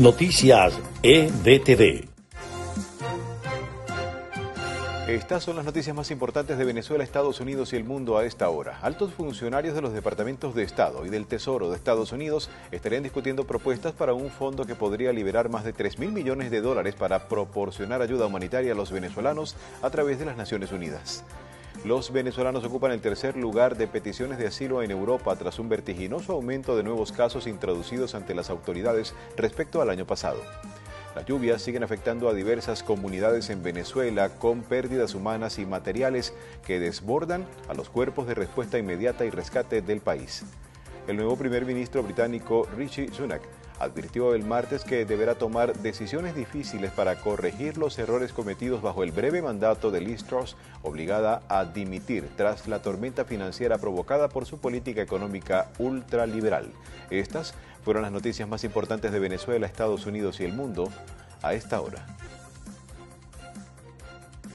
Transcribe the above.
Noticias EDTV. Estas son las noticias más importantes de Venezuela, Estados Unidos y el mundo a esta hora. Altos funcionarios de los departamentos de Estado y del Tesoro de Estados Unidos estarían discutiendo propuestas para un fondo que podría liberar más de 3 mil millones de dólares para proporcionar ayuda humanitaria a los venezolanos a través de las Naciones Unidas. Los venezolanos ocupan el tercer lugar de peticiones de asilo en Europa tras un vertiginoso aumento de nuevos casos introducidos ante las autoridades respecto al año pasado. Las lluvias siguen afectando a diversas comunidades en Venezuela con pérdidas humanas y materiales que desbordan a los cuerpos de respuesta inmediata y rescate del país. El nuevo primer ministro británico Richie Sunak advirtió el martes que deberá tomar decisiones difíciles para corregir los errores cometidos bajo el breve mandato de Liz Truss, obligada a dimitir tras la tormenta financiera provocada por su política económica ultraliberal. Estas fueron las noticias más importantes de Venezuela, Estados Unidos y el mundo a esta hora.